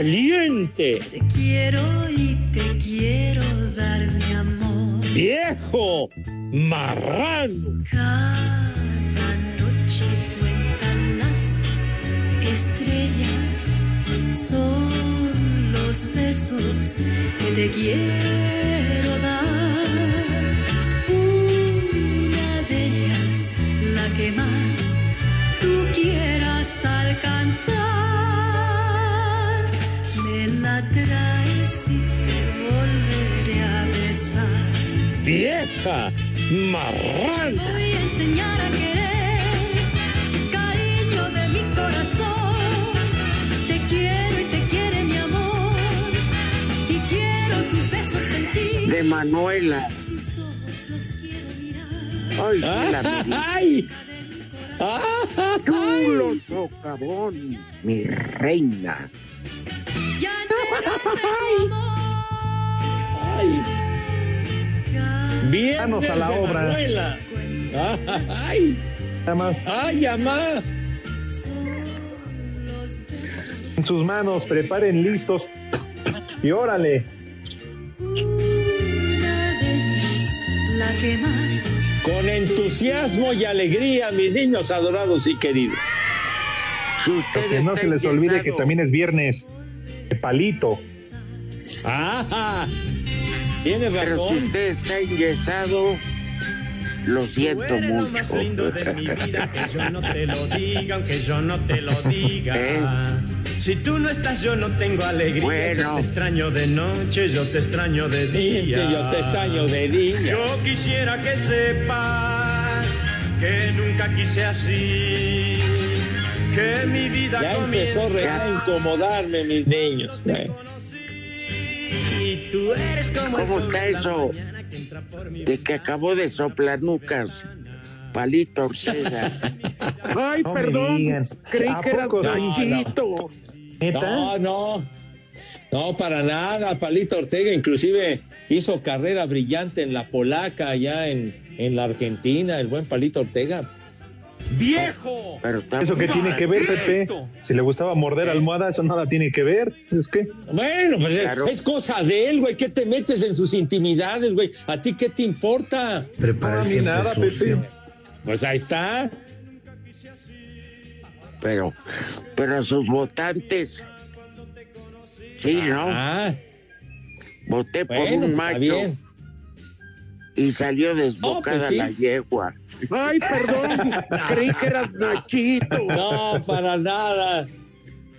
Caliente! Te quiero y te quiero dar mi amor. ¡Viejo marrano! Cada noche cuentan las estrellas, son los besos que te quiero dar. ¡Vieja marrano! Te voy a enseñar a querer, cariño de mi corazón. Te quiero y te quiere mi amor. Y quiero tus besos sentir. De Manuela. Tus ojos los quiero mirar. Ay, sí, la. ¡Ay! Chulo socavón, mi reina. Ya no ¡Ay! Viernes Manos a la obra. ¡Ay! Nada más ¡Ay, ya más! en sus manos, preparen listos. Y órale. La que más Con entusiasmo y alegría, mis niños adorados y queridos. Que no se les olvide que también es viernes. De palito. ¡Ah! Tiene Pero si razón. usted está enyesado, lo siento Tú eres lo mucho. más lindo de mi vida, que yo no te lo diga, aunque yo no te lo diga. ¿Eh? Si tú no estás, yo no tengo alegría. Bueno. Yo te extraño de noche, yo te extraño de día. Yo te extraño de día. Yo quisiera que sepas que nunca quise así. Que mi vida Ya empezó a incomodarme, mis niños. Tú eres como el ¿Cómo está eso? De que acabó de soplar nucas. Palito Ortega. Ay, No perdón. Creí ¿A que era. ¿Neta? No, no. No, para nada. Palito Ortega inclusive hizo carrera brillante en la polaca, allá en, en la Argentina, el buen Palito Ortega. ¡Viejo! Pero está ¿Eso qué tiene que ver, Pepe? Si le gustaba morder almohada, eso nada tiene que ver. ¿Es que Bueno, pues es- Claro. es cosa de él, güey. ¿Qué te metes en sus intimidades, güey? ¿A ti qué te importa? No, a mí nada, Pepe. Pues ahí está. pero, pero a sus votantes. Sí, ¿no? Ah, Voté por un está macho bien. Y salió desbocada pues sí. la yegua. Ay, perdón, creí que eras Nachito. No, para nada.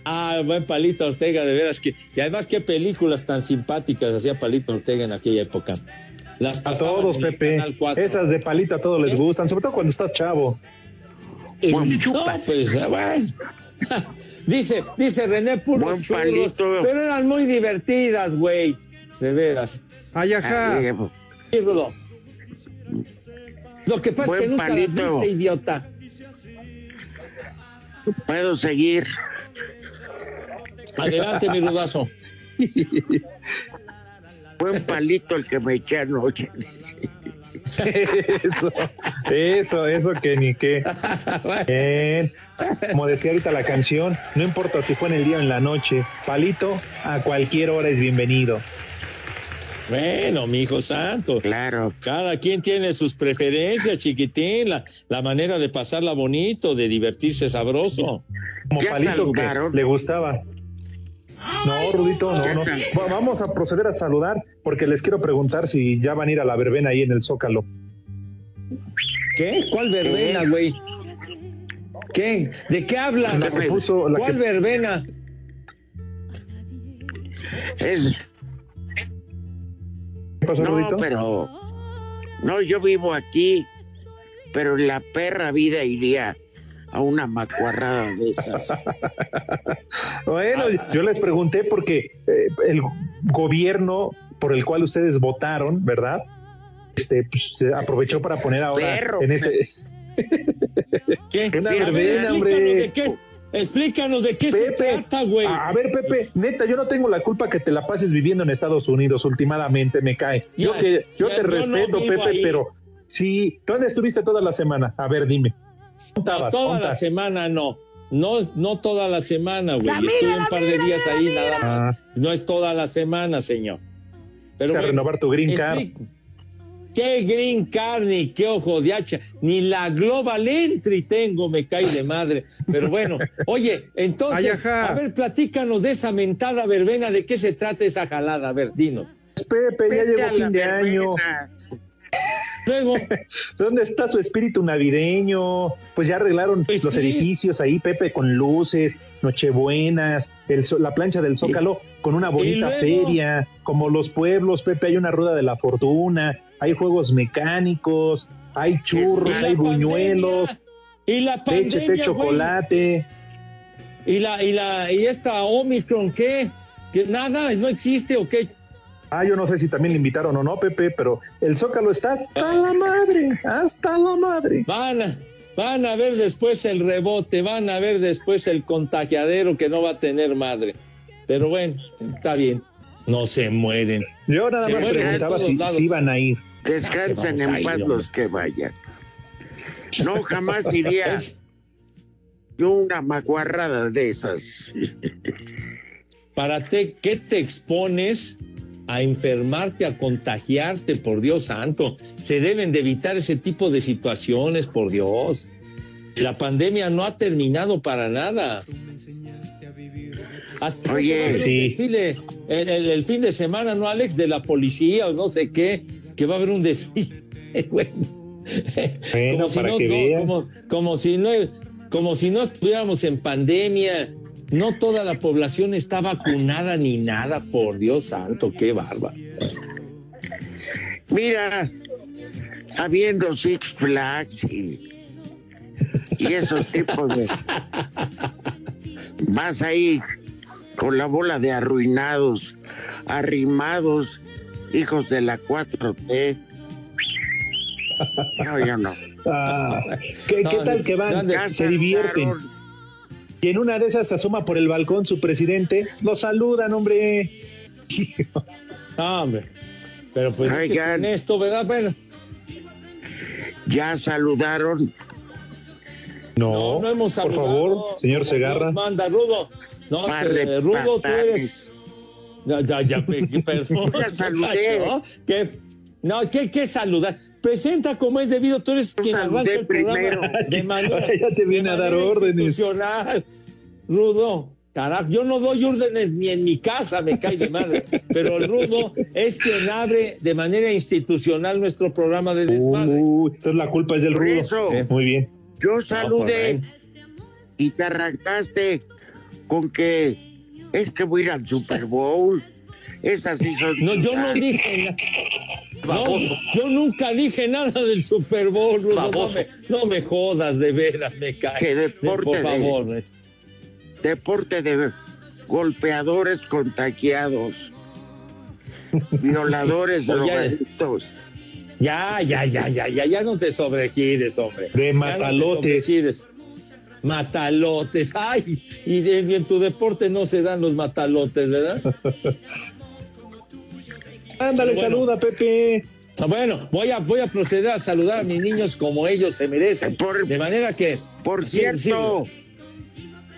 Ah, el buen Palito Ortega, de veras que. Y además, qué películas tan simpáticas hacía Palito Ortega en aquella época. Las A todos, el Pepe. Canal 4. Esas de palito a todos les gustan, sobre todo cuando estás chavo. Buen, No, pues, eh, bueno. dice, dice René Puro palito. pero eran muy divertidas, güey. De veras. Ay, Ay, Sí, Rudo. Lo que pasa es que Buen nunca las palito. viste, idiota. Puedo seguir. Adelante, mi rudazo. Buen palito el que me eché anoche. Eso, eso, eso que ni qué. Bien. Como decía ahorita la canción, no importa si fue en el día o en la noche, palito a cualquier hora es bienvenido. Bueno, mi hijo santo. Claro. Cada quien tiene sus preferencias, chiquitín, la, la manera de pasarla bonito, de divertirse sabroso. Como Ya palito que le gustaba. No, Rudito, no, no. Vamos a proceder a saludar porque les quiero preguntar si ya van a ir a la verbena ahí en el Zócalo. ¿Qué? ¿Cuál verbena, güey? ¿Qué? ¿De qué hablas? La que puso, la ¿Cuál que- verbena? Es, ¿Qué pasó, no, Rudito? pero. No, yo vivo aquí, pero en la perra vida iría a una macuarrada de esas. Bueno, yo les pregunté porque eh, el gobierno por el cual ustedes votaron, ¿verdad? Este, pues, se aprovechó para poner ahora Perro. en este ¿Qué? Una verbena, explícanos hombre. de qué, explícanos de qué se Pepe, trata, güey. a ver, Pepe, neta, yo no tengo la culpa que te la pases viviendo en Estados Unidos últimamente, me cae. Yo que yo ya, te yo respeto, Pepe, ahí. pero sí, ¿dónde estuviste toda la semana? A ver, dime. No, ¿Contabas? toda la semana no. No, no toda la semana, güey. Estuve un par de días ahí nada más. Ah, No es toda la semana, señor. Pero a renovar tu green card. ¿Qué green card ni qué ojo de hacha? Ni la Global Entry tengo, me cae de madre. Pero bueno, oye, entonces, a ver, platícanos de esa mentada verbena, ¿de qué se trata esa jalada? A ver, dinos. Pepe, ya llegó fin de año. Luego, ¿Dónde está su espíritu navideño? Pues ya arreglaron Pues los sí. edificios ahí, Pepe, con luces, nochebuenas, el, la plancha del Zócalo con una bonita luego? feria, como los pueblos, Pepe, hay una rueda de la fortuna, hay juegos mecánicos, hay churros, hay buñuelos, pandemia, y la pandemia, leche, güey. chocolate. y la y la y esta Omicron, ¿qué? ¿Que nada, no existe o qué? Ah, yo no sé si también le invitaron o no, Pepe, pero el Zócalo está hasta la madre, hasta la madre. Van a, van a ver después el rebote, van a ver después el contagiadero que no va a tener madre. Pero bueno, está bien. No se mueren. Yo nada Se más preguntaba de si, si iban a ir. Descansen en paz los que vayan. No, jamás iría yo una macuarrada de esas. para te, ¿qué te expones a enfermarte, a contagiarte, por Dios santo? Se deben de evitar ese tipo de situaciones, por Dios. La pandemia no ha terminado para nada. Ah, Oye, un sí. desfile el, el- el fin de semana, ¿no, Alex? De la policía o no sé qué, que va a haber un desfile. güey. Bueno, Como si para no- que no, veas. como, como si no como si no estuviéramos en pandemia no toda la población está vacunada ni nada por Dios santo qué barba Mira, habiendo Six Flags y, y esos tipos de... Vas ahí con la bola de arruinados, arrimados, hijos de la 4T. No, yo no. Ah, ¿qué, No, qué tal que van? Se divierten. Y en una de esas se asoma por el balcón su presidente. Lo saludan, hombre. Ah, hombre pero pues esto verdad bueno Ya saludaron. no, no hemos por saludado. favor, señor Segarra. Manda Rudo no Par de Rudo tú eres ya ya ya pe- perdón Ya saludé. ¿no? ¿Qué? No, ¿qué, qué saludar? Presenta como es debido, tú eres quien arranca el programa primero. de manera, ya te viene de a dar órdenes. institucional. Rudo, carajo, yo no doy órdenes ni en mi casa, me cae de madre, pero el Rudo es quien abre de manera institucional nuestro programa de desmadre. Uy, entonces la culpa es del rudo. eso. Sí, Muy bien. Yo saludé y te arrancaste con que es que voy a ir al Super Bowl. Esas sí son. No, yo no dije nada. No, yo nunca dije nada del Super Bowl. No me, no me jodas, de veras, me cae. Que deporte Por de- favor. eh. Deporte de golpeadores contagiados, violadores, drogadictos. Ya, ya, ya, ya, ya, ya no te sobregires, hombre. De Ya no te matalotes. ay, y, en tu deporte no se dan los matalotes, ¿verdad? Ándale, Bueno. saluda, Pepe. Ah, Bueno, voy a, voy a proceder a saludar a mis niños como ellos se merecen. Por- de manera que. Por Sí, cierto,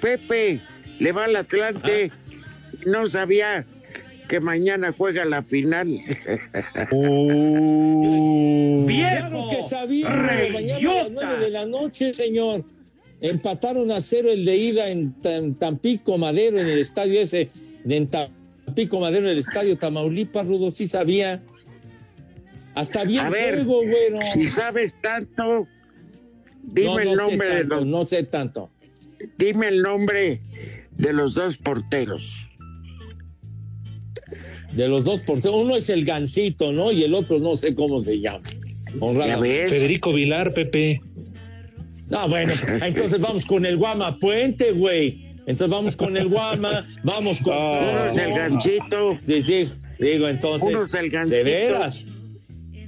Pepe le va al Atlante. No sabía que mañana juega la final. Uh, Claro que sabía, mañana a las nueve de la noche, señor. Empataron a cero el de ida en Tam- Tampico Madero, en el estadio ese, de en Tampico Madero, en el estadio Tamaulipas, Rudo, sí sabía. Hasta bien A ver, juego, güero. Si sabes tanto, dime No, no el nombre de los, No sé tanto. dime el nombre de los dos porteros. De los dos porteros, uno es el Gancito, ¿no? Y el otro no sé cómo se llama. Honrado. Federico Vilar, Pepe. No, bueno, entonces vamos con el Guama Puente, güey. Entonces vamos con el Guama, vamos con. uno es el ganchito, Sí, sí, digo, entonces. Uno es el Gancito. De veras.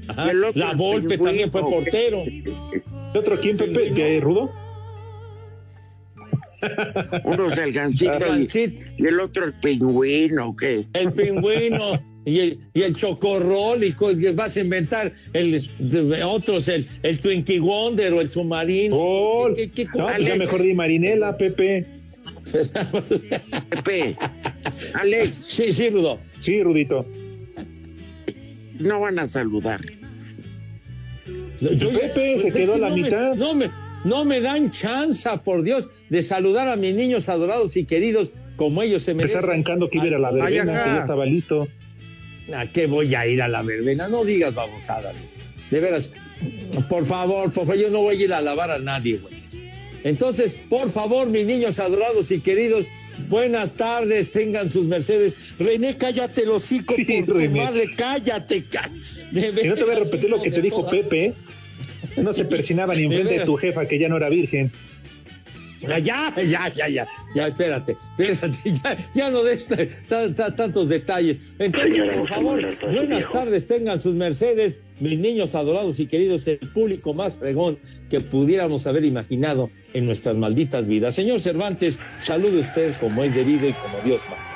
Ajá, el La el Volpe también fue portero. ¿Y otro quién, Pepe? ¿De Rudo? uno es el gancito El y, y el otro el pingüino, ¿qué? El pingüino y el, y el chocorrol, y vas a inventar el otros, el, el Twinkie Wonder o el submarino. Gol. ¿Qué- qué- No, pues ya mejor di Marinela, Pepe. Pepe, Alex, sí, sí, Rudo. Sí, Rudito. no van a saludar. Yo- Pepe, se es quedó que a la no me- mitad. no, me, no me dan chance, por Dios, de saludar a mis niños adorados y queridos como ellos se Empecé merecen. arrancando que iba a la verbena, que ya estaba listo. ¿A qué voy a ir a la verbena? No digas babosada. güey. De veras, por favor, por favor, yo no voy a ir a alabar a nadie, güey. Entonces, por favor, mis niños adorados y queridos, buenas tardes, tengan sus mercedes. René, cállate el hocico, Sí, por René. madre, cállate. cá- de Y no te voy a repetir lo que te dijo toda- Pepe. ¿eh? No se persinaba ni enfrente de tu jefa, que ya no era virgen. Ya, ya, ya, ya, ya, espérate, espérate, ya, ya no des ta- ta- ta- tantos detalles. Entonces, por favor, buenas tardes, tengan sus mercedes, mis niños adorados y queridos, el público más fregón que pudiéramos haber imaginado en nuestras malditas vidas. Señor Cervantes, salude usted como es debido y como Dios manda.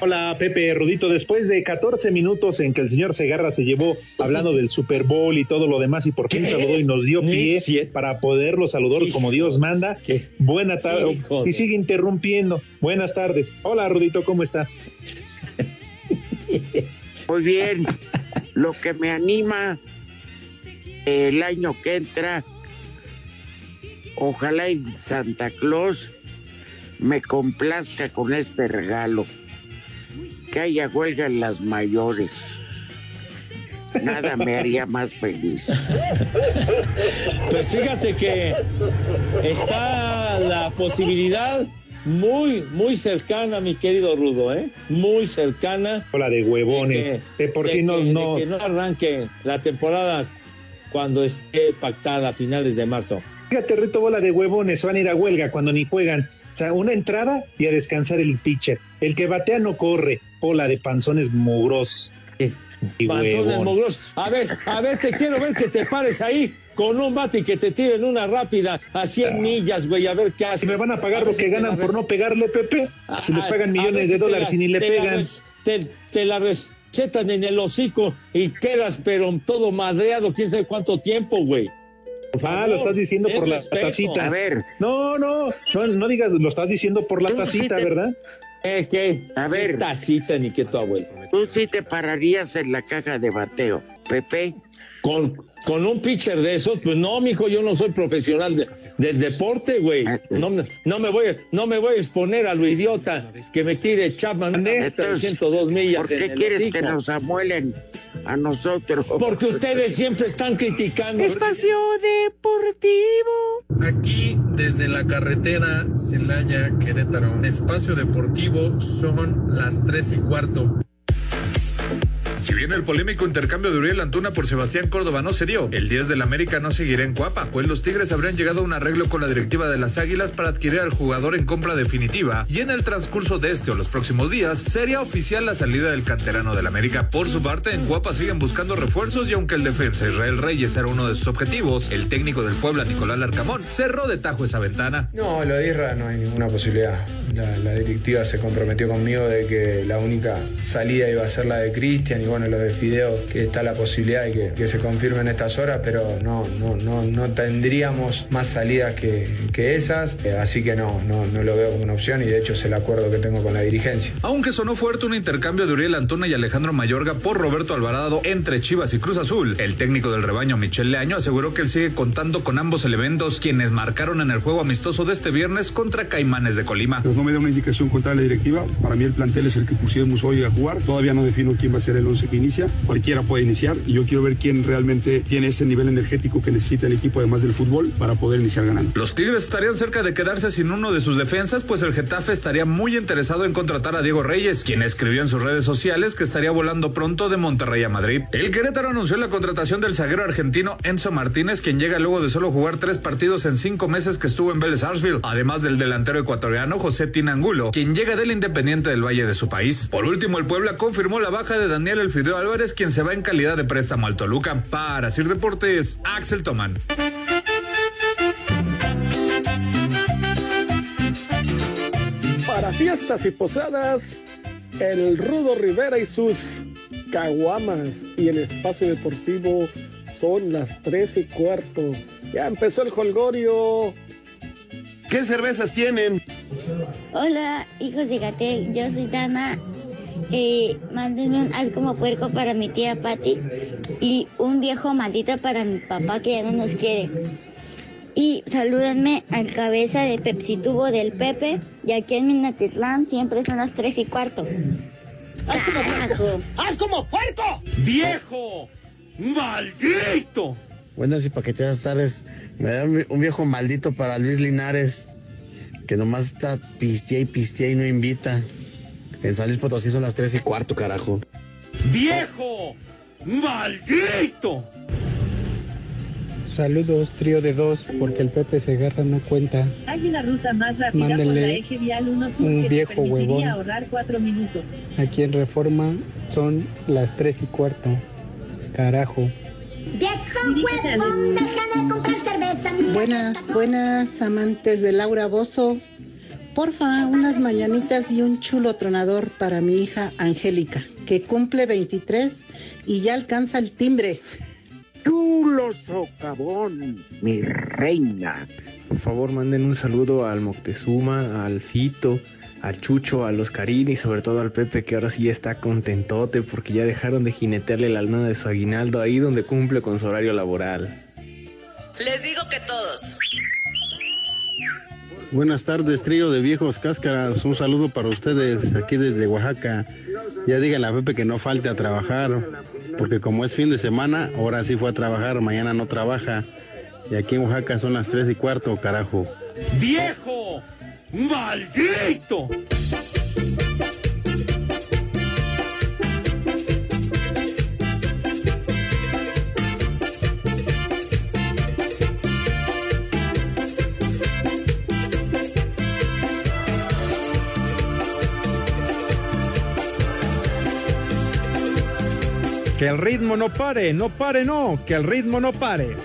Hola Pepe Rudito, después de 14 minutos en que el señor Segarra se llevó hablando del Super Bowl y todo lo demás y por fin ¿Qué? saludó y nos dio pie para poderlo saludar como Dios manda. ¿Qué? Buena tarde. Y sigue interrumpiendo. Buenas tardes. Hola Rudito, ¿cómo estás? Muy bien, lo que me anima el año que entra, ojalá y Santa Claus me complazca con este regalo, que haya huelga en las mayores. Nada me haría más feliz. Pues fíjate que está la posibilidad muy, muy cercana, mi querido Rudo, ¿eh? Muy cercana. Hola de huevones. de De por de sí no, de no. que no arranque la temporada cuando esté pactada a finales de marzo. Fíjate, Rito, bola de huevones, van a ir a huelga cuando ni juegan. O sea, una entrada y a descansar el pitcher. El que batea no corre. Bola de panzones mugrosos. Y Panzones huevones. mugrosos. A ver, a ver, te quiero ver que te pares ahí con un bate y que te tiren una rápida a 100 millas, güey, a ver qué haces. Si me van a pagar ver lo que ganan por no pegarle, Pepe. Si les Ay, pagan a millones si de dólares la- y ni le te pegan. te, te la recetan en el hocico y quedas pero todo madreado, quién sabe cuánto tiempo, güey. Ah, lo estás diciendo por la tacita. A ver, No, no, no, no digas, lo estás diciendo por la sí tacita, te- ¿verdad? ¿Qué, qué? A ver. ¿Qué tacita ni qué tu abuelo? tú sí te pararías en la caja de bateo, Pepe. Con, con un pitcher de esos, pues no, mijo, yo no soy profesional de- del deporte, güey. No, me- no, me voy, a- no me voy a exponer a lo idiota que me tire Chapman Entonces, 102 millas. ¿Por en qué el quieres hocico. que nos amuelen a nosotros? Porque ustedes siempre están criticando. Espacio Deportivo. Aquí desde la carretera Celaya Querétaro, espacio deportivo, son las tres y cuarto. Si bien el polémico intercambio de Uriel Antuna por Sebastián Córdoba no se dio, el 10 del América no seguirá en Cuapa, pues los Tigres habrían llegado a un arreglo con la directiva de las Águilas para adquirir al jugador en compra definitiva y en el transcurso de este o los próximos días sería oficial la salida del canterano del América. Por su parte, en Cuapa siguen buscando refuerzos y aunque el defensa Israel Reyes era uno de sus objetivos, el técnico del Puebla Nicolás Larcamón cerró de tajo esa ventana. No, lo de Isra no hay ninguna posibilidad. La, la directiva se comprometió conmigo de que la única salida iba a ser la de Cristian bueno, lo de Fideo, que está la posibilidad de que, que se confirme en estas horas, pero no, no, no, no tendríamos más salidas que, que esas, eh, así que no, no, no lo veo como una opción y de hecho es el acuerdo que tengo con la dirigencia. Aunque sonó fuerte un intercambio de Uriel Antuna y Alejandro Mayorga por Roberto Alvarado entre Chivas y Cruz Azul, el técnico del rebaño Michel Leaño aseguró que él sigue contando con ambos elementos quienes marcaron en el juego amistoso de este viernes contra Caimanes de Colima. Pues no me da una indicación contra la directiva. Para mí el plantel es el que pusimos hoy a jugar. Todavía no defino quién va a ser el 11 que inicia. Cualquiera puede iniciar y yo quiero ver quién realmente tiene ese nivel energético que necesita el equipo además del fútbol para poder iniciar ganando. Los Tigres estarían cerca de quedarse sin uno de sus defensas, pues el Getafe estaría muy interesado en contratar a Diego Reyes, quien escribió en sus redes sociales que estaría volando pronto de Monterrey a Madrid. El Querétaro anunció la contratación del zaguero argentino Enzo Martínez, quien llega luego de solo jugar tres partidos en cinco meses que estuvo en Vélez Sarsfield, además del delantero ecuatoriano José Tinangulo, quien llega del Independiente del Valle de su país. Por último, el Puebla confirmó la baja de Daniel Elfideo Álvarez, quien se va en calidad de préstamo al Toluca. Para Sir Deportes, Axel Tomán. Para fiestas y posadas, el Rudo Rivera y sus caguamas y el espacio deportivo son las tres y cuarto. Ya empezó el holgorio. ¿Qué cervezas tienen? Hola, hijos de Gatel, yo soy Dana. Eh, mándenme un haz como puerco para mi tía Patti y un viejo maldito para mi papá que ya no nos quiere. Y salúdenme al cabeza de Pepsi Tubo del Pepe y aquí en Minatitlán siempre son las tres y cuarto. ¡Haz como puerco! ¡Haz como puerco! ¡Viejo! ¡Maldito! Buenas y paqueteadas tardes. Me da un un viejo maldito para Luis Linares, que nomás está pistea y pistea y no invita. En San Luis Potosí son las tres y cuarto, carajo. ¡Viejo! ¡Maldito! Saludos, trío de dos, porque el Pepe Segarra no cuenta. Hay una ruta más rápida por Mándele la eje vial 1 sur un que viejo permitiría huevón. ahorrar cuatro minutos. Aquí en Reforma son las tres y cuarto. Carajo. Buenas, buenas amantes de Laura Bozo. Porfa, unas mañanitas y un chulo tronador para mi hija Angélica, que cumple 23 y ya alcanza el timbre. Chulo socavón, mi reina. Por favor, manden un saludo al Moctezuma, al Fito, al Chucho, a los Karin y sobre todo al Pepe, que ahora sí ya está contentote porque ya dejaron de jinetearle la lana de su aguinaldo ahí donde cumple con su horario laboral. Les digo que todos. Buenas tardes, trío de viejos cáscaras. Un saludo para ustedes aquí desde Oaxaca. Ya díganle a Pepe que no falte a trabajar, porque como es fin de semana, ahora sí fue a trabajar, mañana no trabaja. Y aquí en Oaxaca son las tres y cuarto, carajo. ¡Viejo! ¡Maldito! Que el ritmo no pare, no pare, no, que el ritmo no pare.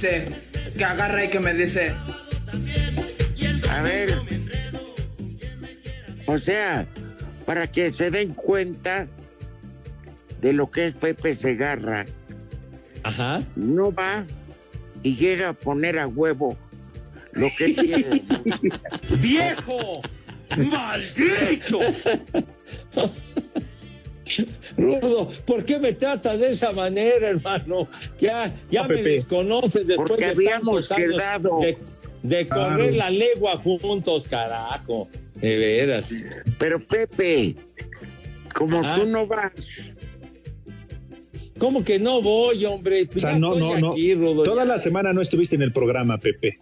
Dice, que agarra y que me dice, A ver. O sea, para que se den cuenta de lo que es Pepe Segarra. Ajá. No va y llega a poner a huevo lo que quiere. ¡Viejo! ¡Maldito! Rudo, ¿por qué me tratas de esa manera, hermano? Ya, ya No, me Pepe. desconoces después Porque de habíamos quedado. de, de correr Claro. la legua juntos, carajo. De veras. Pero Pepe, como Ajá. tú no vas ¿Cómo que no voy, hombre? Pues O sea, no, no, no. aquí, Rudo, Toda ya. la semana no estuviste en el programa, Pepe.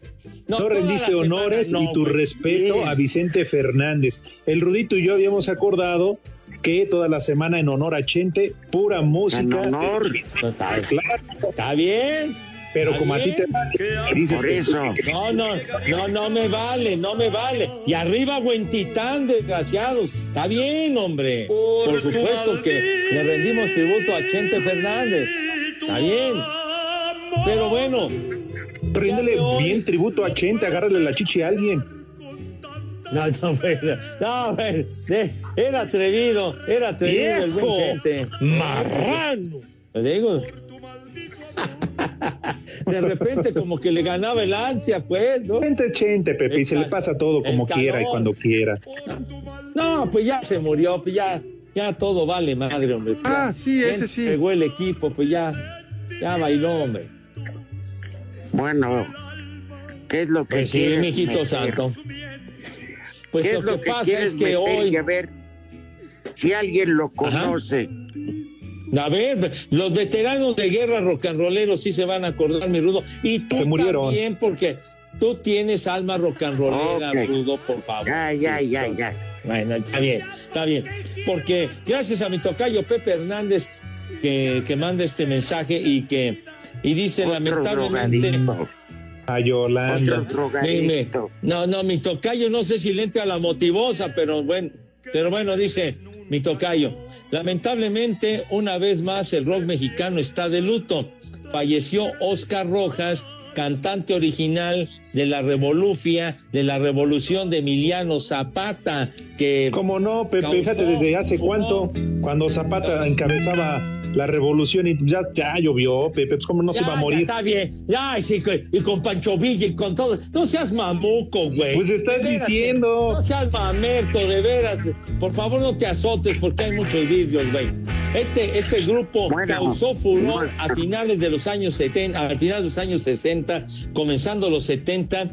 No, rendiste honores no, y tu respeto a Vicente Fernández. El Rudito y yo habíamos acordado que toda la semana en honor a Chente, pura música. En honor. Claro, Está bien. pero Está como a ti te dices Por que- eso. No, no, no, no me vale, no me vale. Y arriba Huentitán, desgraciados. Está bien, hombre. Por supuesto que le rendimos tributo a Chente Fernández. Está bien. Pero bueno, Ríndele bien tributo a Chente, agárrale la chichi a alguien. No, no, pero- no, pero, era atrevido, era atrevido el buen ¡Viejo! Chente. ¡Marrano! Te digo. De repente como que le ganaba el ansia, pues, ¿no? Chente, Chente, Pepe, y se le pasa todo como quiera y cuando quiera. No, pues ya se murió, pues ya, ya todo vale madre, hombre. Ah, Ya, sí, ese sí. Pegó el equipo, pues ya, ya bailó, hombre. Bueno, ¿qué es lo que Pues sí, mijito santo. Pues ¿Qué lo es lo que, que pasa es que meter hoy, y a ver si alguien lo conoce? a ver, los veteranos de guerra rock and rolleros sí se van a acordar, mi Rudo. Y tú Se murieron. también, porque tú tienes alma rock and rollera, Ok. Rudo, por favor. Ya, ya, Sí, ya, ya. Bueno, está bien, está bien. Porque gracias a mi tocayo Pepe Hernández que, que manda este mensaje y que y dice Otro lamentablemente. A Yolanda. Otro Dime, no, no, mi tocayo, no sé si le entra la motivosa, pero bueno, pero bueno, dice mi tocayo. Lamentablemente, una vez más, el rock mexicano está de luto. Falleció Oscar Rojas, cantante original de la Revolufia, de la revolución de Emiliano Zapata, que Como no, Pepe, Causó fíjate desde hace cuánto, cuando Zapata encabezaba la revolución y ya, ya llovió, Pepe, pues cómo no se va a ya morir. está bien. Ya, y, sí, y con Pancho Villa y con todo. No seas mamuco, güey. Pues estás veras, diciendo. No seas mamerto, de veras. Por favor, no te azotes porque hay muchos vídeos, güey. Este, este grupo Bueno, causó furor bueno. a finales de los años 70, a finales de los años 60, comenzando los 70,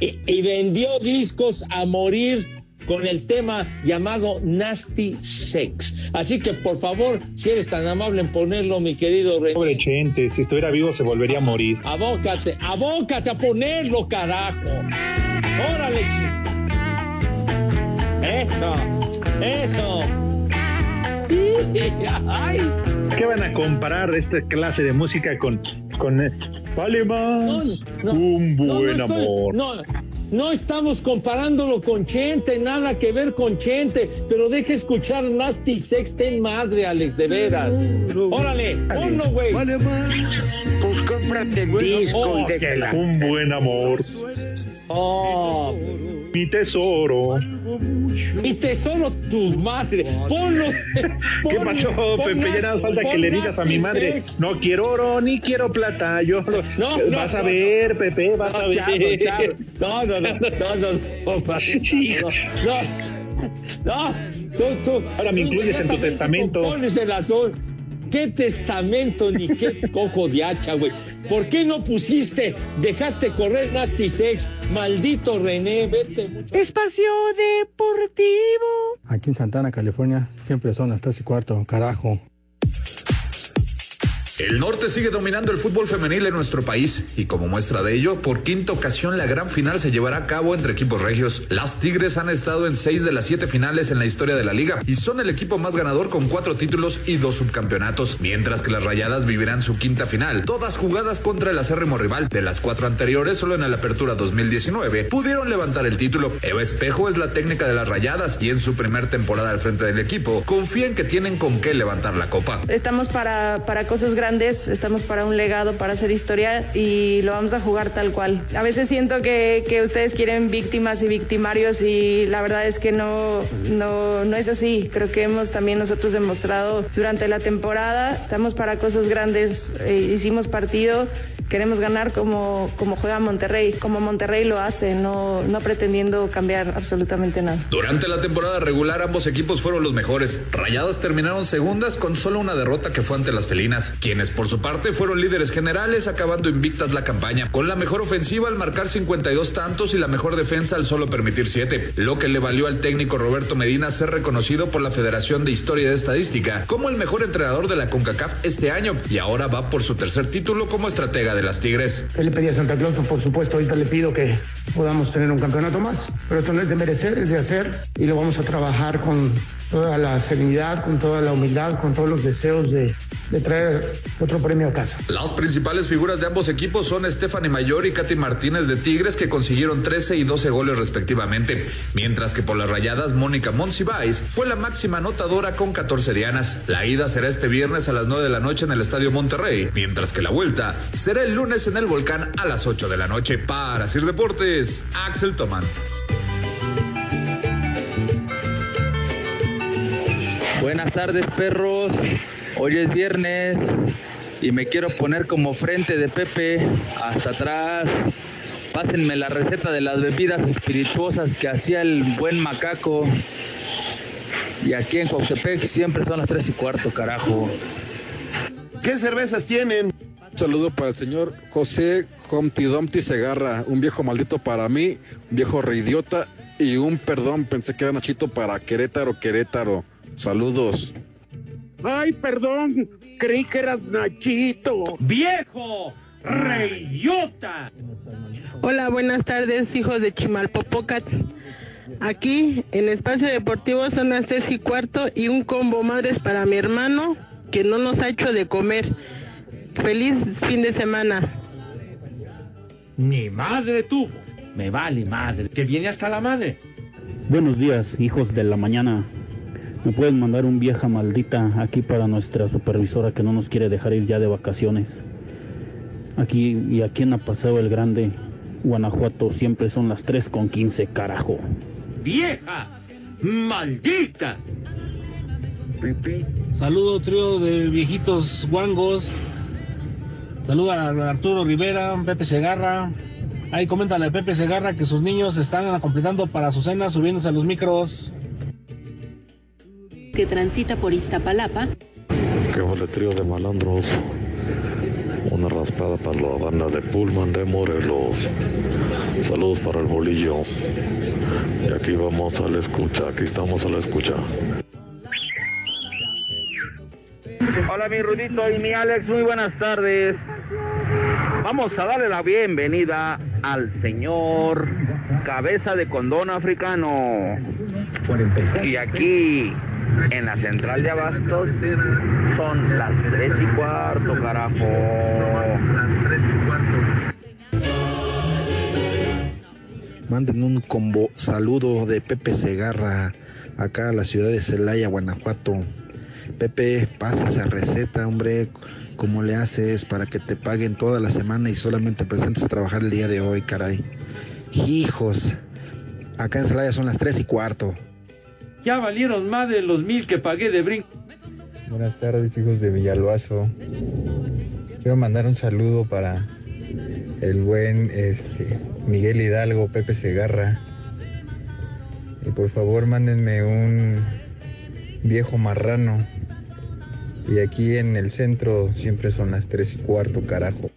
y, y vendió discos a morir con el tema llamado Nasty Sex. Así que, por favor, si eres tan amable en ponerlo, mi querido René. Pobre Chente, si estuviera vivo se volvería a morir. Abócate, abócate a ponerlo, carajo. Órale, chi- Eso, eso. Ay, ¿Qué van a comparar esta clase de música con, con eh, Vale más no, un no, no buen estoy- amor? No, estamos comparándolo con Chente, nada que ver con Chente, pero deja escuchar Nasty Sex, ten madre, Alex, de veras. Órale, ponlo, güey. Pues cómprate el disco Oh, y déjala. Un buen amor, Oh, mi tesoro. mi tesoro, tu madre. Ponlo. ¿Qué pon- pasó, Pepe? Ya nada falta que le digas a mi madre, Sex. no quiero oro ni quiero plata. Yo No, no, vas a no, ver, Pepe, vas a ver. charro, charro. No, no, no, no, no, no, no, no, no, tú, tú. Ahora me incluyes en tu testamento. Pones el azul. ¿Qué testamento ni qué cojo de hacha, güey? ¿Por qué no pusiste, dejaste correr Nasty Sex? Maldito René, vete. mucho- Espacio Deportivo. Aquí en Santana, California, siempre son las 3 y cuarto, carajo. El norte sigue dominando el fútbol femenil en nuestro país y como muestra de ello, por quinta ocasión la gran final se llevará a cabo entre equipos regios. Las Tigres han estado en seis de las siete finales en la historia de la liga y son el equipo más ganador con cuatro títulos y dos subcampeonatos, mientras que las Rayadas vivirán su quinta final, todas jugadas contra el acérrimo rival. De las cuatro anteriores, solo en la apertura 2019 pudieron levantar el título. Eva Espejo es la técnica de las Rayadas y en su primer temporada al frente del equipo confía en que tienen con qué levantar la copa. Estamos para, para cosas grandes, estamos para un legado, para hacer historia y lo vamos a jugar tal cual. A veces siento que, que ustedes quieren víctimas y victimarios y la verdad es que no, no, no es así. Creo que hemos también nosotros demostrado durante la temporada, estamos para cosas grandes, eh, hicimos partido Queremos ganar como, como juega Monterrey, como Monterrey lo hace, no, no pretendiendo cambiar absolutamente nada. Durante la temporada regular ambos equipos fueron los mejores. Rayadas terminaron segundas con solo una derrota que fue ante las felinas, quienes por su parte fueron líderes generales acabando invictas la campaña, con la mejor ofensiva al marcar 52 tantos y la mejor defensa al solo permitir 7, lo que le valió al técnico Roberto Medina ser reconocido por la Federación de Historia de Estadística como el mejor entrenador de la CONCACAF este año y ahora va por su tercer título como estratega de las Tigres. ¿Qué le pedí a Santa Claus? Pues, por supuesto, ahorita le pido que podamos tener un campeonato más, pero esto no es de merecer, es de hacer y lo vamos a trabajar con toda la serenidad, con toda la humildad, con todos los deseos de, traer otro premio a casa. Las principales figuras de ambos equipos son Stephanie Mayor y Katy Martínez de Tigres que consiguieron 13 y 12 goles respectivamente, mientras que por las rayadas Mónica Monsiváis fue la máxima anotadora con 14 dianas. La ida será este viernes a las 9 de la noche en el Estadio Monterrey, mientras que la vuelta será el lunes en el Volcán a las 8 de la noche. Para Sir Deportes, Axel Toman. Buenas tardes, perros. Hoy es viernes y me quiero poner como frente de Pepe hasta atrás. Pásenme la receta de las bebidas espirituosas que hacía el buen macaco. Y aquí en Coxtepec siempre son las tres y cuarto, carajo. ¿Qué cervezas tienen? Un saludo para el señor José Humpty Dumpty Segarra, un viejo maldito para mí, un viejo reidiota y un perdón, pensé que era Nachito para Querétaro, Querétaro. Saludos. Ay, perdón, creí que eras Nachito. ¡Viejo! ¡Reyota! Hola, buenas tardes, hijos de Chimalpopocat. Aquí en Espacio Deportivo son las tres y cuarto y un combo madres para mi hermano que no nos ha hecho de comer. Feliz fin de semana. Ni madre tuvo. Me vale madre. Que viene hasta la madre. Buenos días, hijos de la mañana. ¿Me pueden mandar un vieja maldita aquí para nuestra supervisora que no nos quiere dejar ir ya de vacaciones? Aquí y aquí en Apaseo el Grande, Guanajuato, siempre son las 3 con 15, carajo. ¡Vieja! ¡Maldita! Saludo trío de viejitos guangos. Saluda a Arturo Rivera, Pepe Segarra. Ahí coméntale a Pepe Segarra que sus niños están completando para su cena subiéndose a los micros. Que transita por Iztapalapa. Que vale trío de malandros. Una raspada para la banda de Pullman de Morelos. Saludos para el bolillo. Y aquí vamos a la escucha, aquí estamos a la escucha. Hola mi Rudito y mi Alex, muy buenas tardes. Vamos a darle la bienvenida al señor Cabeza de Condón Africano. Y aquí en la central de Abastos son las tres y cuarto, carajo. Manden un combo saludo de Pepe Segarra acá a la ciudad de Celaya, Guanajuato. Pepe, pasa esa receta, hombre. ¿Cómo le haces para que te paguen toda la semana y solamente presentes a trabajar el día de hoy, caray? Hijos, acá en Celaya son las tres y cuarto. Ya valieron más de los mil que pagué de brinco. Buenas tardes, hijos de Villalbazo. Quiero mandar un saludo para el buen este, Miguel Hidalgo, Pepe Segarra. Y por favor, mándenme un viejo marrano. Y aquí en el centro siempre son las tres y cuarto, carajo.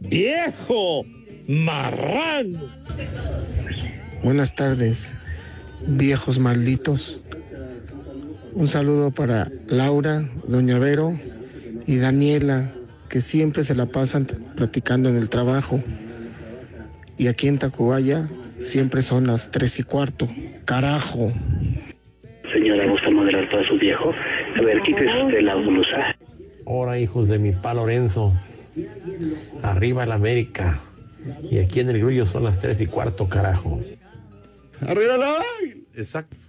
¡Viejo! ¡Marrano! Buenas tardes, viejos malditos. Un saludo para Laura, Doña Vero y Daniela, que siempre se la pasan platicando en el trabajo. Y aquí en Tacubaya siempre son las tres y cuarto. Carajo. Señora, ¿gusta moderar para su viejo? A ver, quítese usted la blusa. Ahora, hijos de mi pa Lorenzo. Arriba la América. Y aquí en el grullo son las tres y cuarto, carajo. ¡Arriba la Exacto.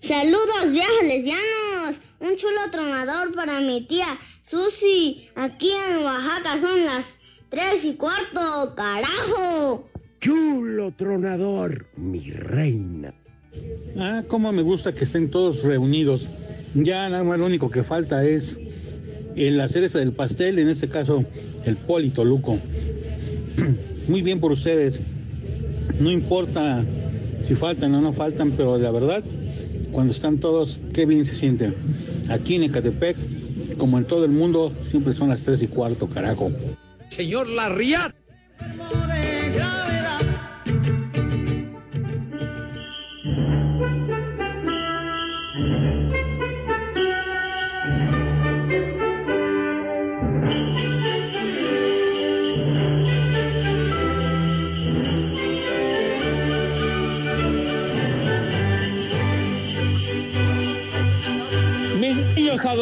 Saludos, viajes lesbianos. Un chulo tronador para mi tía Susi. Aquí en Oaxaca son las tres y cuarto, carajo. Chulo tronador, mi reina. Ah, cómo me gusta que estén todos reunidos. Ya nada más lo único que falta es en la cereza del pastel, en este caso el Polito Luco. muy bien por ustedes. No importa si faltan o no faltan, pero la verdad, cuando están todos, qué bien se sienten. Aquí en Ecatepec, como en todo el mundo, siempre son las tres y cuarto, carajo. Señor Larriat.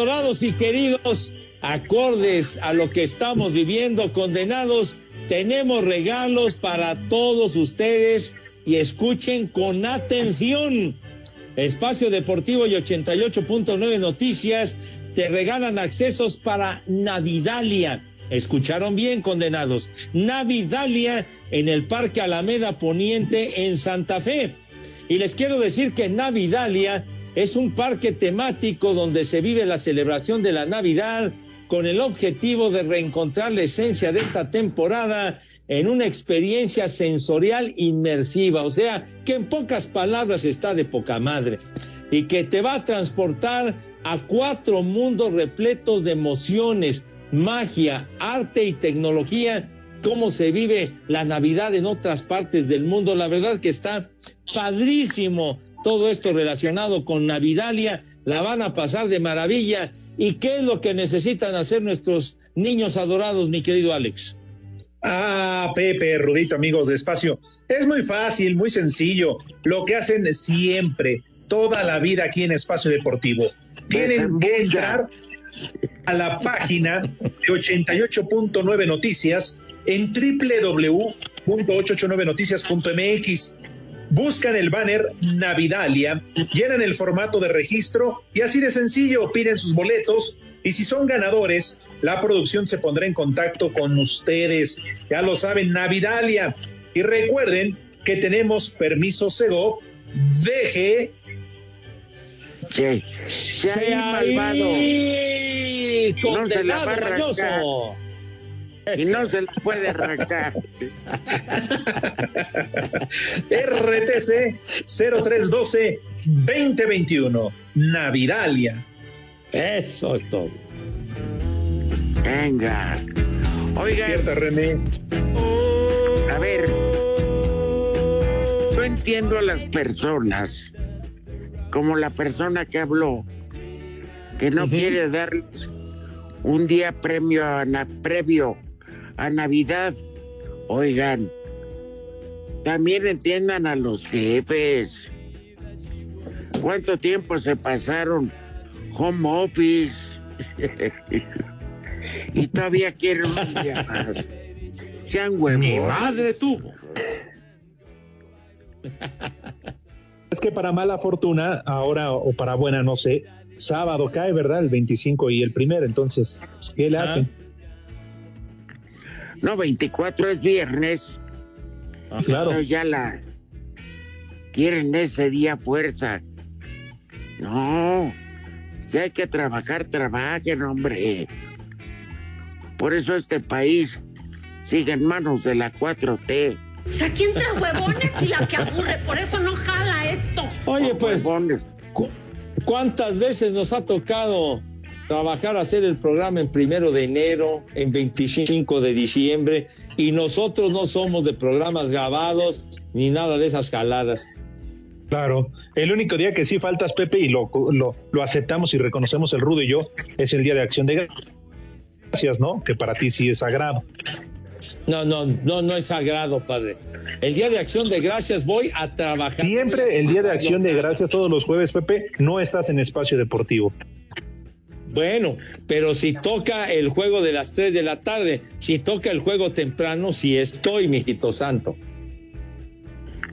Adorados y queridos, acordes a lo que estamos viviendo, condenados, tenemos regalos para todos ustedes y escuchen con atención. Espacio Deportivo y 88.9 Noticias te regalan accesos para Navidalia. Escucharon bien, condenados. Navidalia en el Parque Alameda Poniente en Santa Fe. Y les quiero decir que Navidalia es un parque temático donde se vive la celebración de la Navidad con el objetivo de reencontrar la esencia de esta temporada en una experiencia sensorial inmersiva, o sea, que en pocas palabras está de poca madre y que te va a transportar a cuatro mundos repletos de emociones, magia, arte y tecnología, cómo se vive la Navidad en otras partes del mundo. La verdad que está padrísimo todo esto relacionado con Navidalia, la van a pasar de maravilla. ¿Y qué es lo que necesitan hacer nuestros niños adorados, mi querido Alex? Ah, Pepe, Rudito, amigos de espacio. Es muy fácil, muy sencillo. Lo que hacen siempre, toda la vida aquí en Espacio Deportivo. Tienen que entrar a la página de 88.9 Noticias en www.889noticias.mx. Buscan el banner Navidalia, llenan el formato de registro y así de sencillo piden sus boletos y si son ganadores, la producción se pondrá en contacto con ustedes. Ya lo saben, Navidalia. Y recuerden que tenemos permiso Sego, deje Sí. Sea malvado. No se la va. Y no se la puede arrancar. RTC 0312 2021. Navidalia. Eso es todo. Venga. Oiga. Despierta, René. A ver. Yo entiendo a las personas, como la persona que habló, que no quiere darles un día premio a previo a Navidad. Oigan, también entiendan a los jefes. ¿Cuánto tiempo se pasaron home office? y todavía quieren un día más. Sean huevos. Mi madre tuvo. Es que para mala fortuna, ahora o para buena, no sé, sábado cae, ¿verdad? El 25 y el primero, entonces, pues, ¿qué le hacen? No, 24 es viernes. Claro. Entonces ya la quieren ese día fuerza. No, si hay que trabajar, trabajen, hombre. Por eso este país sigue en manos de la 4T. O sea, aquí entra huevones y la que aburre, por eso no jala esto. Oye, pues, ¿cu- ¿cuántas veces nos ha tocado trabajar, hacer el programa en primero de enero, en 25 de diciembre, y nosotros no somos de programas grabados ni nada de esas jaladas? Claro, el único día que sí faltas, Pepe, y lo, lo, lo aceptamos y reconocemos el Rudo y yo, es el Día de Acción de Gracias, ¿no? Que para ti sí es sagrado. No, no, no, no es sagrado, padre. El día de acción de gracias voy a trabajar. Siempre el Día de Acción de Gracias, todos los jueves, Pepe, no estás en espacio deportivo. Bueno, pero si toca el juego de las 3 de la tarde, si toca el juego temprano, sí estoy, mijito santo.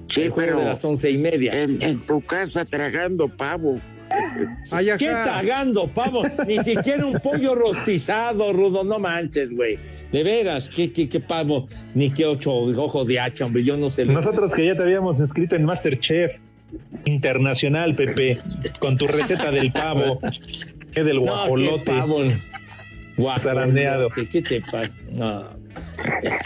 Sí, el juego pero de las once y media. En, en tu casa tragando pavo. ¿Qué tragando, pavo? Ni siquiera un pollo rostizado, Rudo, no manches, güey. De veras, ¿qué, qué, qué pavo? Ni qué ocho ojo de hacha, hombre, yo no sé. Nosotros que ya te habíamos inscrito en Masterchef Internacional, Pepe, con tu receta del pavo, que del No, guajolote. qué pavo. Guajolote, Zarandeado. ¿Qué te pasa? No.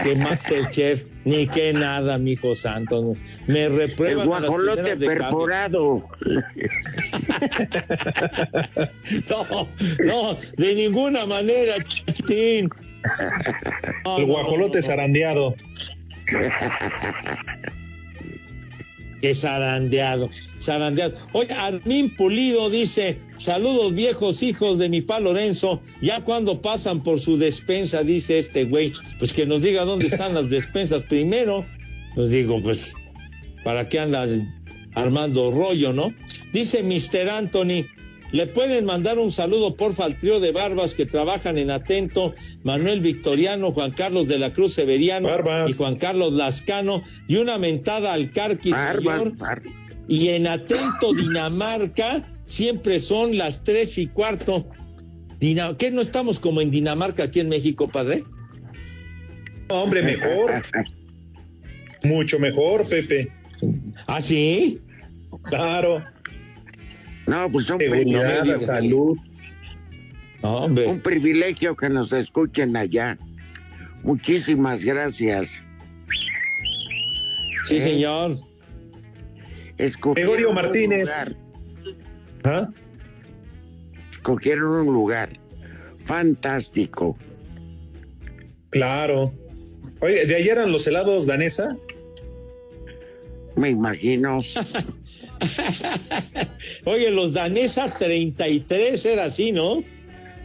Que Masterchef, ni que nada, mijo santo. Me reprueban. El guajolote perforado. no, no, de ninguna manera, el guajolote zarandeado. Que zarandeado, zarandeado. Oye, Armín Pulido dice, saludos viejos hijos de mi pa Lorenzo, ya cuando pasan por su despensa, dice este güey, pues que nos diga dónde están las despensas primero. Pues digo, pues, ¿para qué andan armando rollo, no? Dice Mr. Anthony, le pueden mandar un saludo porfa al trío de barbas que trabajan en Atento, Manuel Victoriano, Juan Carlos de la Cruz Severiano y Juan Carlos Lascano, y una mentada al Carqui. Y en Atento, Dinamarca, siempre son las tres y cuarto. ¿Qué no estamos como en Dinamarca aquí en México, padre? hombre, mejor. Mucho mejor, Pepe. ¿Ah, sí? Claro. No, pues un Seguridad, privilegio. salud. hombre. Un privilegio que nos escuchen allá. Muchísimas gracias. Sí, señor. Escogieron Gregorio Martínez. ¿Ah? Escogieron un lugar fantástico. Claro. Oye, ¿de ayer eran los helados danesa? Me imagino. Oye, los danesa 33 era así, ¿no?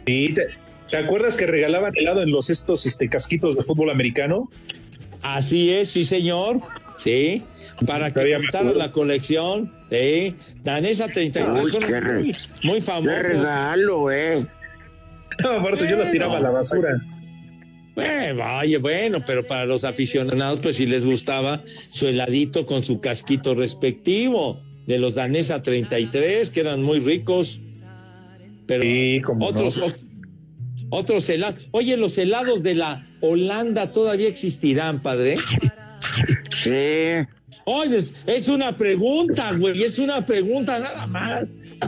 Sí, ¿te, te acuerdas que regalaban helado en los estos este, casquitos de fútbol americano? Así es, sí, señor. Sí. Para que acuerdo. la colección. Sí. Danesa 33 Uy, son qué re- muy, muy Qué famosos. regalo, ¿eh? No, por eso yo los tiraba a la basura. Eh, vaya, bueno, pero para los aficionados, pues si les gustaba su heladito con su casquito respectivo de los Danesa 33, que eran muy ricos. Pero Sí, como otros, no. otros helados. Oye, los helados de la Holanda todavía existirán, padre. Sí. Oye, es, es una pregunta, güey, es una pregunta nada más.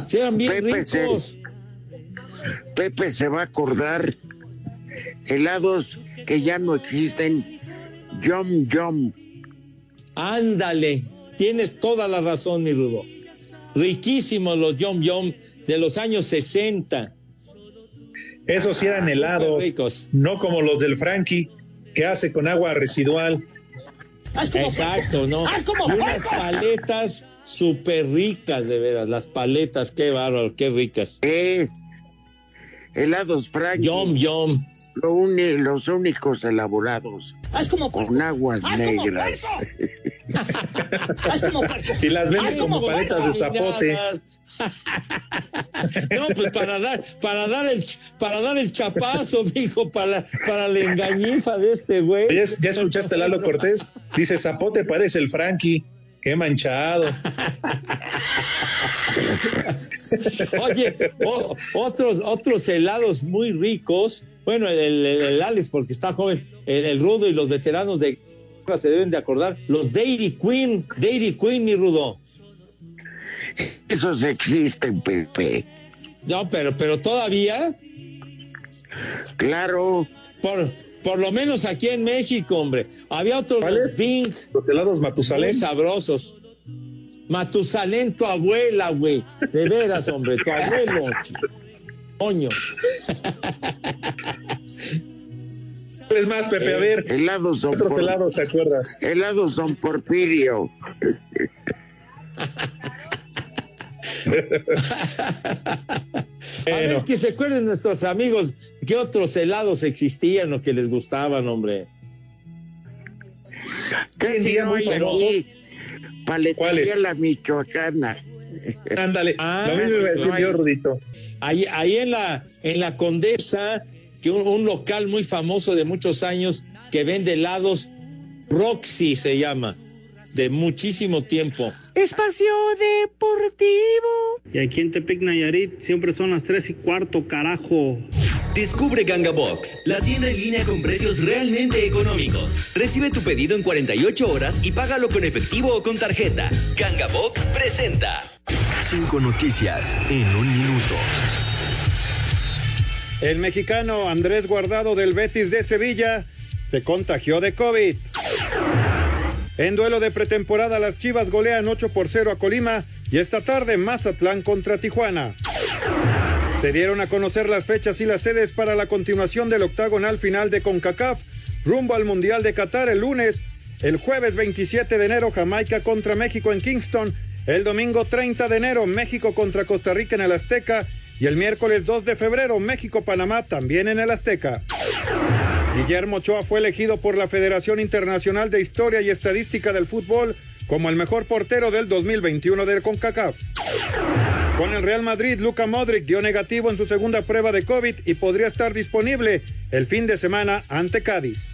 Si eran bien Pepe, ricos. Pepe se va a acordar. Helados que ya no existen. Yum Yum. Ándale, tienes toda la razón, mi Rudo. Riquísimos los Yom Yom de los años 60. Esos sí eran helados, ricos. no como los del Frankie, que hace con agua residual. Exacto, ¿no? Y unas paletas súper ricas, de veras. Las paletas, qué bárbaro, qué ricas. Eh, helados Frankie. Yom Yom. Lo uni- los únicos elaborados. Con aguas negras. Y las venden como paletas de zapote. No, pues para dar, para dar el, para dar el chapazo, mijo, para, para la engañifa de este güey. ¿Ya, ya escuchaste a Lalo Cortés? Dice, Zapote parece el Frankie. Qué manchado. Oye, o- otros, otros helados muy ricos. Bueno, el, el- el Alex, porque está joven, el, el Rudo y los veteranos de se deben de acordar. Los Dairy Queen, Dairy Queen, mi Rudo. Esos existen, Pepe. No, pero, pero todavía, Claro. por, por lo menos aquí en México, hombre. Había otros. Bing, Los helados muy Matusalén. sabrosos. Matusalén, tu abuela, güey. De veras, hombre, tu abuelo. Coño. Es más, Pepe, a ver, Helados son otros por, helados, ¿te acuerdas? helados son Porfirio. A Bueno. ver, que se acuerden nuestros amigos qué otros helados existían o que les gustaban, hombre. ¿Qué día muy famosos. aquí? Paletería ¿Cuáles? la Michoacana. Ándale, Ah, lo mismo iba a decir yo, Rudito. Ahí, ahí en la en la Condesa, que un, un local muy famoso de muchos años que vende helados, Roxy se llama, de muchísimo tiempo. Espacio Deportivo. Y aquí en Tepic Nayarit siempre son las 3 y cuarto, carajo. Descubre Ganga Box, la tienda en línea con precios realmente económicos. Recibe tu pedido en 48 horas y págalo con efectivo o con tarjeta. Ganga Box presenta. Cinco noticias en un minuto. El mexicano Andrés Guardado del Betis de Sevilla se contagió de COVID. En duelo de pretemporada, las Chivas golean 8 por 0 a Colima y esta tarde Mazatlán contra Tijuana. Se dieron a conocer las fechas y las sedes para la continuación del octagonal final de CONCACAF rumbo al Mundial de Qatar el lunes. El jueves 27 de enero Jamaica contra México en Kingston. El domingo 30 de enero México contra Costa Rica en el Azteca. Y el miércoles 2 de febrero México-Panamá también en el Azteca. Guillermo Ochoa fue elegido por la Federación Internacional de Historia y Estadística del Fútbol como el mejor portero del 2021 del CONCACAF. Con el Real Madrid, Luka Modric dio negativo en su segunda prueba de COVID y podría estar disponible el fin de semana ante Cádiz.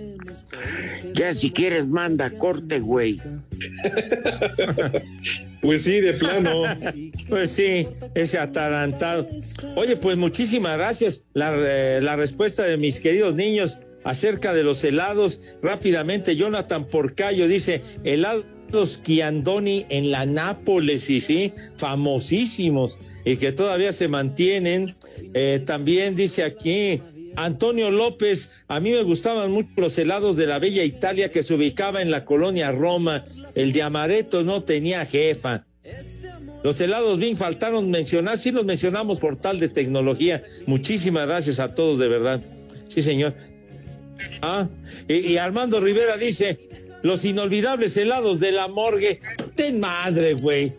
Ya si quieres manda corte, güey. Pues sí, de plano. pues sí, ese atarantado. Oye, pues muchísimas gracias. La, eh, la, respuesta de mis queridos niños acerca de los helados. Rápidamente, Jonathan Porcayo dice, helados Chiandoni en la Nápoles, y sí, famosísimos, y que todavía se mantienen. Eh, también dice aquí, Antonio López, a mí me gustaban mucho los helados de la Bella Italia que se ubicaba en la colonia Roma. El de Amaretto no tenía jefa. Los helados bien faltaron mencionar, sí los mencionamos por tal de tecnología. Muchísimas gracias a todos, de verdad. Sí, señor. Ah, y, y Armando Rivera dice, los inolvidables helados de la morgue. Ten madre, güey.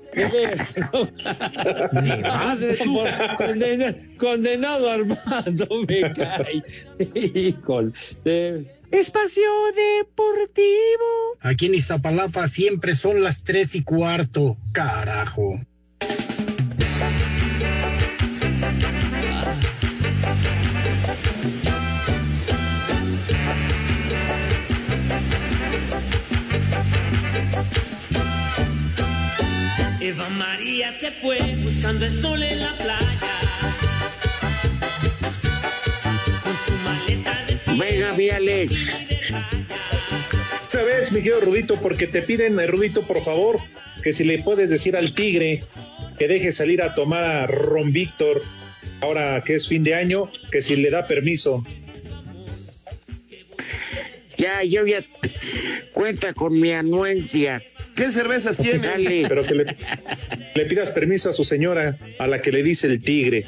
Mi madre. Condenado, condenado Armando, me cae. Híjole. Espacio Deportivo. Aquí en Iztapalapa siempre son las tres y cuarto. Carajo. Eva María se fue buscando el sol en la playa. Con su maleta de Venga, mi Alex. Una vez, mi querido Rudito, porque te piden, eh, Rudito, por favor, que si le puedes decir al tigre que deje salir a tomar a Ron Víctor, ahora que es fin de año, que si le da permiso. Ya, yo ya cuenta con mi anuencia. ¿Qué cervezas tiene? Dale. Pero que le, le pidas permiso a su señora, a la que le dice el tigre.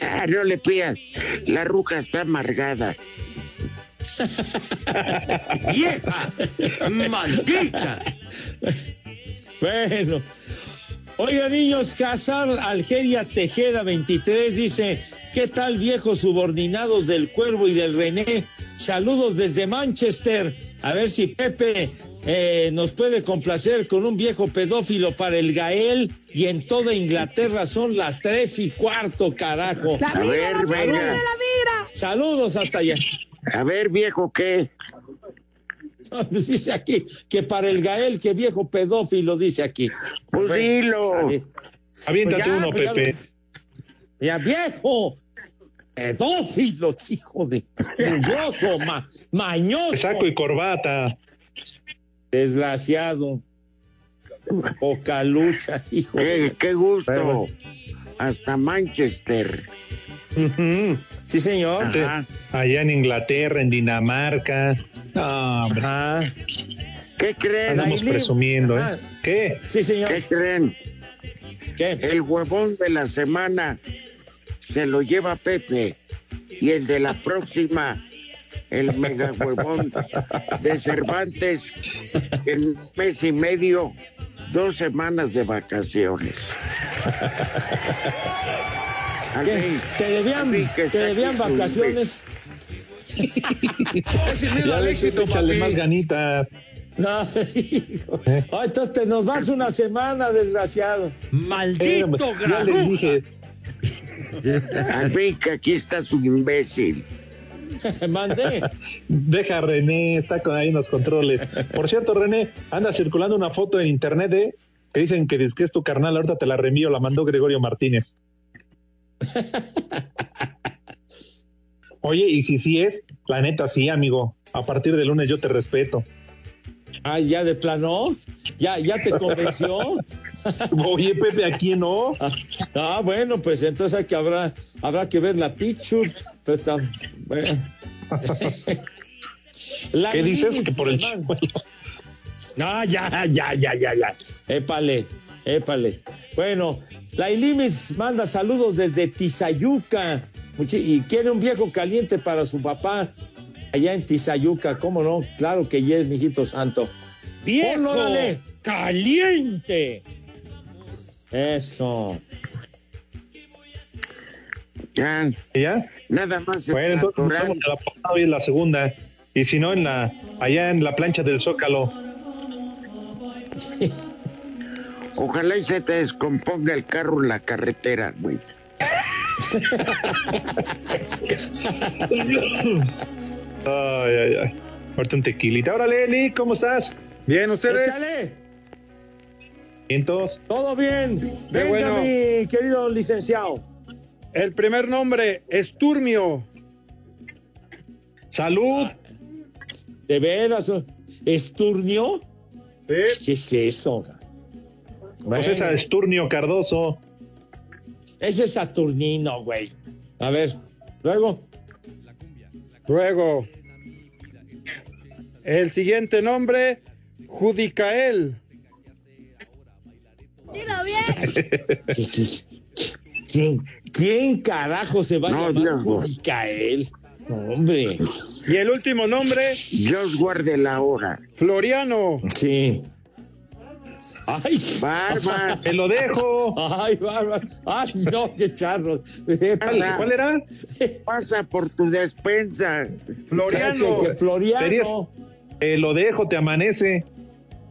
Ah, no le pidas. La ruca está amargada. ¡Vieja! ¡Maldita! Bueno. Oiga, niños, Casar Algeria Tejeda 23 dice, ¿qué tal viejos subordinados del Cuervo y del René? Saludos desde Manchester. A ver si Pepe eh, nos puede complacer con un viejo pedófilo para el Gael y en toda Inglaterra son las tres y cuarto, carajo. La A ver, la mira, venga. la mira. Saludos hasta allá. A ver, viejo, ¿qué? Pues dice aquí que para el Gael, que viejo pedófilo, dice aquí. Pues dilo. Aviéntate Pues ya, uno, pues ya Pepe. Ya viejo, pedófilos, hijo de viejo, ma, mañoso, Saco y corbata. desgraciado. Poca lucha, hijo. qué gusto. Hasta Manchester. Sí, señor. Allá en Inglaterra, en Dinamarca. No, ¿Qué creen? Estamos presumiendo, ¿eh? Ah. ¿Qué? Sí, señor. ¿Qué creen? ¿Qué? El huevón de la semana se lo lleva Pepe y el de la próxima, el mega huevón de Cervantes, en un mes y medio, dos semanas de vacaciones. ¿Qué? ¿Te debían, te debían vacaciones? Es el miedo al éxito, Échale más ganitas. No, hijo. Ay, entonces te nos vas una semana, desgraciado. Maldito Ya les dije. Al fin que aquí está su imbécil. Mandé. Deja a René, está con ahí en los controles. Por cierto, René, anda circulando una foto en internet de que dicen que es, que es tu carnal, ahorita te la reenvío, la mandó Gregorio Martínez. Oye, y si sí es, la neta sí, amigo. A partir de lunes yo te respeto. Ah, ya de plano. Ya, ya te convenció. Oye, Pepe, ¿a quién no? Ah, bueno, pues entonces hay que habrá, habrá que ver la picture. Pues, está- bueno. La ¿Qué dices? Que por el. No, ya, ya, ya, ya, ya. Épale, épale. Bueno, la Ilimis manda saludos desde Tizayuca y quiere un viejo caliente para su papá allá en Tizayuca. ¿Cómo no? Claro que ya es, mijito santo. ¡Viejo órale. caliente! Eso. Ya, ¿Ya? nada más. Bueno, entonces nos vemos en la portada hoy en la segunda. Y si no, en la, allá en la plancha del Zócalo. Ojalá y se te descomponga el carro en la carretera, güey. Ay, ay, ay. Ahorita un tequilita. Órale, Eli, ¿cómo estás? Bien, ¿ustedes? Échale. Vientos. Todo bien. Venga, bueno. mi querido licenciado. El primer nombre, Esturmio. Salud. ¿De veras? ¿Esturnio? Sí. ¿Qué es eso? Pues Bueno. esa es Turnio Cardoso. Ese es Saturnino, güey. A ver, luego. Luego, el siguiente nombre, Judicael. Dilo bien. ¿Quién, quién carajo se va a No, llamar? No, hombre. Y el último nombre, Dios guarde la hora. Floriano. Sí. Ay, Barba. Te lo dejo. Ay, bárbaro. Ay, no, qué charros. Pasa. ¿Cuál era? Pasa por tu despensa. Floriano. Que, que Floriano. Sería- Te lo dejo, te amanece.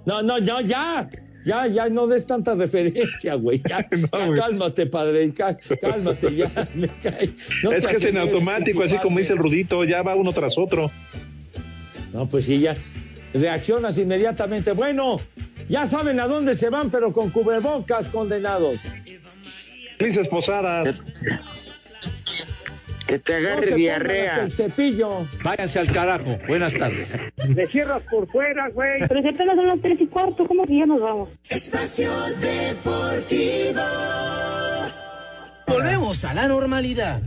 No, no, no, ya. Ya, ya no des tanta referencia, güey. Ya, No, ya güey. cálmate, padre. cá- Cálmate, ya. Me cae. No es que es en automático, así como dice el Rudito, ya va uno tras otro. No, pues sí, ya. Reaccionas inmediatamente. Bueno, ya saben a dónde se van, pero con cubrebocas, condenados. Felices posadas. Que te No agarre hasta diarrea. el cepillo. Váyanse al carajo. Buenas tardes. Le cierras por fuera, güey. Pero si apenas son las tres y cuarto, ¿cómo que ya nos vamos? Espacio Deportivo. Volvemos a la normalidad.